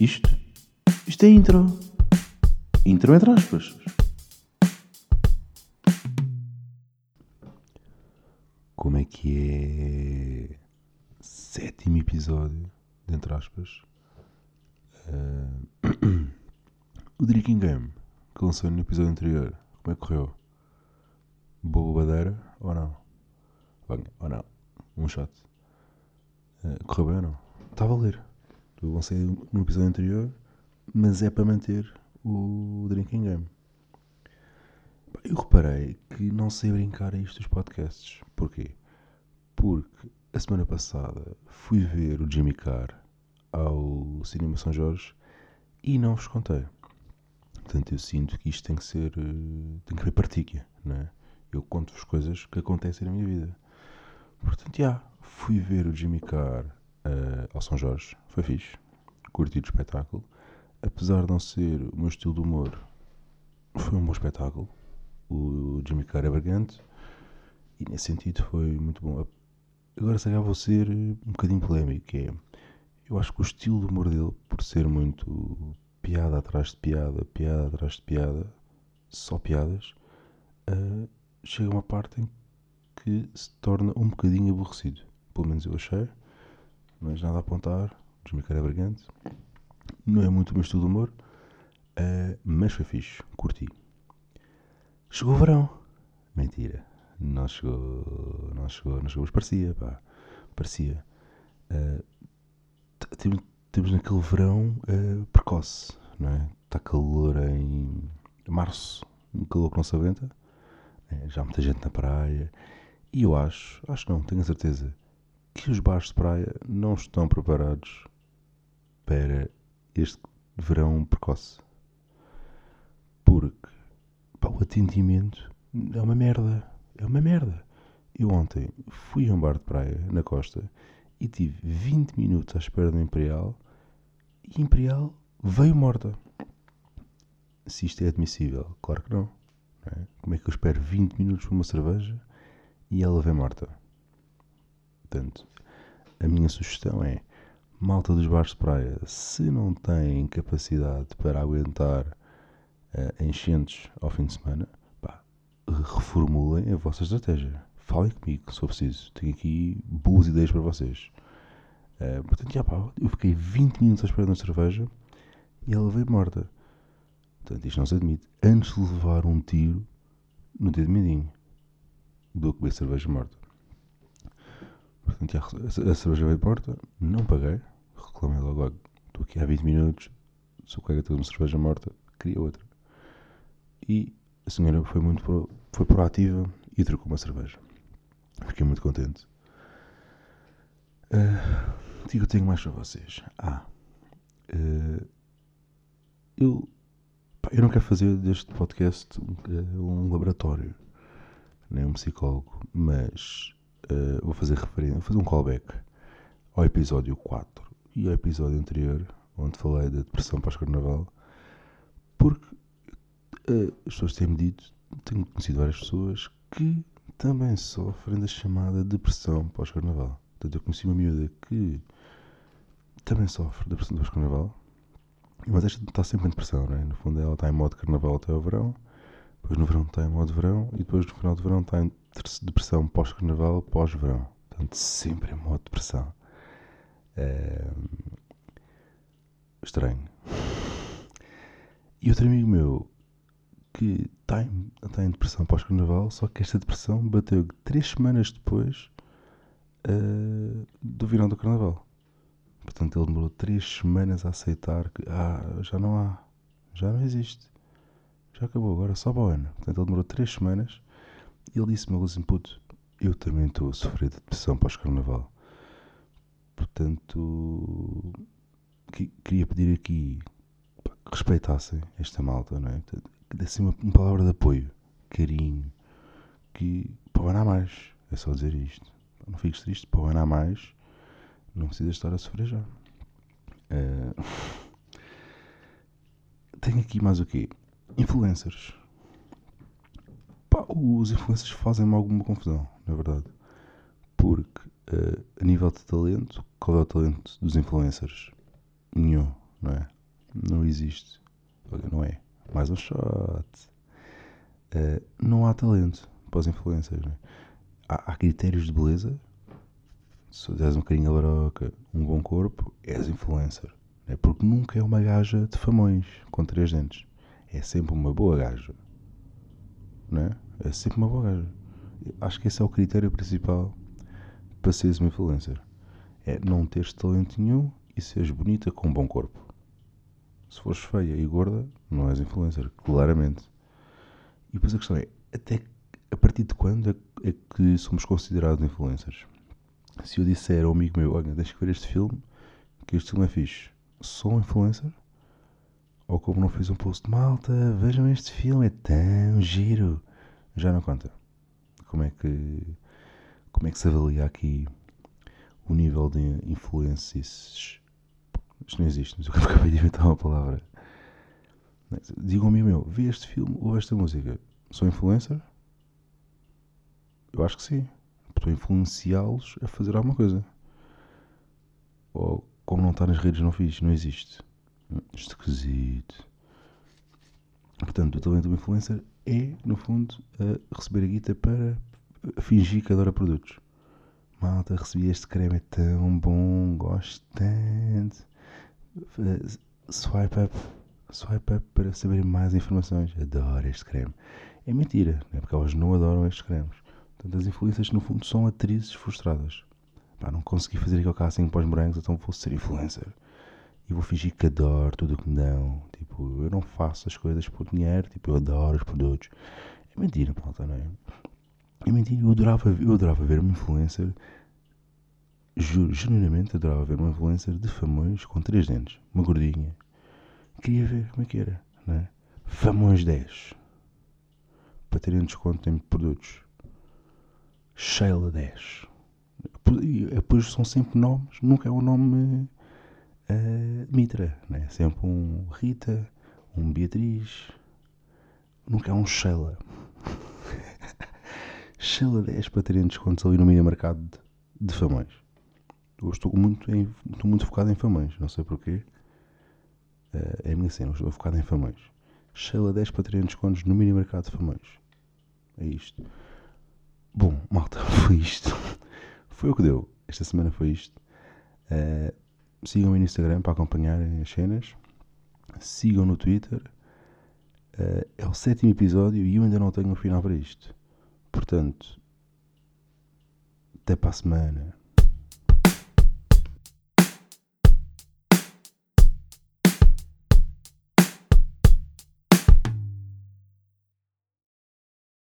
Isto? Isto é intro. Intro entre aspas. Como é que é? Sétimo episódio, entre aspas. Uh, o Drinking Game, que lançou no episódio anterior. Como é que correu? Boa badeira ou não? Bem, ou não? Um shot. Uh, correu bem ou não? Está a valer. Eu lancei no episódio anterior, mas é para manter o Drinking Game. Eu reparei que não sei brincar a isto dos podcasts. Porquê? Porque a semana passada fui ver o Jimmy Carr ao Cinema São Jorge e não vos contei. Portanto, eu sinto que isto tem que ser. Eh, tem que haver partilha, não é? Eu conto-vos coisas que acontecem na minha vida. Portanto, já, fui ver o Jimmy Carr uh, ao São Jorge, foi fixe, curti o espetáculo. Apesar de não ser o meu estilo de humor, foi um bom espetáculo. O Jimmy Carr é brilhante e nesse sentido foi muito bom. Agora, se calhar vou ser um bocadinho polémico, é, eu acho que o estilo de humor dele, por ser muito piada atrás de piada, piada atrás de piada, só piadas, uh, chega uma parte em que se torna um bocadinho aborrecido. Pelo menos eu achei mas nada a apontar. Desmicar é brilhante. Não é muito o meu estilo de humor, uh, mas foi fixe, curti. Chegou o verão. Mentira. Não chegou, não chegou, não chegou, mas parecia, pá. Parecia. Uh, temos, naquele verão uh, precoce, não é? Está calor em março, um calor que não se aguenta. Já há muita gente na praia. E eu acho, acho não, tenho a certeza, que os bares de praia não estão preparados para este verão precoce. Porque pá, o atendimento é uma merda. É uma merda. Eu ontem fui a um bar de praia na costa e tive 20 minutos à espera do Imperial e Imperial veio morta. Se isto é admissível, claro que não. não é? Como é que eu espero 20 minutos por uma cerveja e ela vem morta? Portanto, a minha sugestão é: malta dos bares de praia, se não têm capacidade para aguentar uh, enchentes ao fim de semana, pá, reformulem a vossa estratégia. Falem comigo, se for preciso. Tenho aqui boas ideias para vocês. Uh, portanto, já, pá, eu fiquei 20 minutos à espera uma cerveja e ela veio morta. Portanto, isto não se admite. Antes de levar um tiro no dedo mindinho do que beber cerveja morta. Portanto, a, cerveja veio porta, não paguei, reclamei logo, estou aqui há 20 minutos, o colega teve uma cerveja morta, queria outra. E a senhora foi muito pro, foi proativa e trocou uma cerveja. Fiquei muito contente. Uh, o que eu tenho mais para vocês? Ah, uh, eu, pá, eu não quero fazer deste podcast uh, um laboratório, nem um psicólogo, mas uh, vou fazer referência, vou fazer um callback ao episódio 4 e ao episódio anterior, onde falei da depressão pós-carnaval, porque uh, as pessoas têm-me dito, tenho conhecido várias pessoas que também sofrem da chamada depressão pós-carnaval. Portanto, eu conheci uma miúda que também sofre da depressão pós-carnaval, mas esta está sempre em depressão, não é? No fundo, ela está em modo carnaval até ao verão, depois no verão está em modo verão e depois no final do verão está em depressão pós-carnaval, pós-verão. Portanto, sempre em modo depressão. É... Estranho. E outro amigo meu que está em, está em depressão pós-carnaval, só que esta depressão bateu três semanas depois uh, do verão do carnaval. Portanto, ele demorou três semanas a aceitar que ah, já não há, já não existe, já acabou, agora só para o ano. Portanto, ele demorou três semanas e ele disse-me assim, puto, eu também estou a sofrer de depressão pós-carnaval. Portanto, que, queria pedir aqui que respeitassem esta malta, não é? Que dessem uma, uma, palavra de apoio, carinho, que para o ano há mais. É só dizer isto. Não fiques triste, para o ano há mais. Não precisas estar a sofrer já. Uh, tenho aqui mais o quê? Influencers os influencers fazem-me alguma confusão, na verdade. Porque, uh, a nível de talento, qual é o talento dos influencers? Nenhum. não é? Não existe. Não é? Mais um shot. Uh, não há talento para os influencers. É? Há, há, critérios de beleza. Se tens um carinho a baroca, um bom corpo, és influencer. É porque nunca é uma gaja de famões com três dentes. É sempre uma boa gaja. Não é? É sempre uma boa gaja. Acho que esse é o critério principal para seres uma influencer. É não teres talento nenhum e seres bonita com um bom corpo. Se fores feia e gorda, não és influencer, claramente. E depois a questão é, até a partir de quando é, que somos considerados influencers? Se eu disser ao amigo meu, olha, deixa que ver este filme, que este filme é fixe, sou um influencer? Ou como não fiz um post de malta, vejam este filme, é tão giro. Já não conta. Como é que, como é que se avalia aqui o nível de influências? Isto não existe, mas eu acabei de inventar uma palavra. Digam-me, meu, vi este filme ou esta música. Sou influencer? Eu acho que sim. Estou a influenciá-los a fazer alguma coisa. Ou como não está nas redes, não fiz, não existe. Esquisito. Portanto, o talento do influencer é, no fundo, receber a guita para fingir que adora produtos. Malta, recebi este creme, é tão bom, gosto tanto. Swipe up, swipe up para saber mais informações. Adoro este creme. É mentira, né? porque elas não adoram estes cremes. Portanto, as influências, no fundo, são atrizes frustradas. Pá, não consegui fazer aquele casting para os morangos, então vou ser influencer e vou fingir que adoro tudo o que me dão. Tipo, eu não faço as coisas por dinheiro, tipo, eu adoro os produtos. É mentira, malta, não é? É mentira, eu adorava, eu adorava ver uma influencer, juro, genuinamente adorava ver uma influencer de famões com três dentes, uma gordinha. Queria ver como é que era, não é? Famões 10. Para terem desconto em produtos. Sheila 10. Depois são sempre nomes, nunca é um nome Mitra, né? sempre um Rita, um Beatriz, nunca é um Sheila. Sheila 10 para terem descontos ali no mini mercado de, de famões. Eu estou muito, em, estou muito focado em famões, não sei porquê. Uh, é a minha cena, estou focado em famões. Sheila 10 para terem descontos no mini mercado de famões. É isto. Bom, malta, foi isto. Foi o que deu. Esta semana foi isto. Uh, Sigam no Instagram para acompanharem as cenas. Sigam no Twitter. Uh, é o sétimo episódio e eu ainda não tenho um final para isto. Portanto, até para a semana.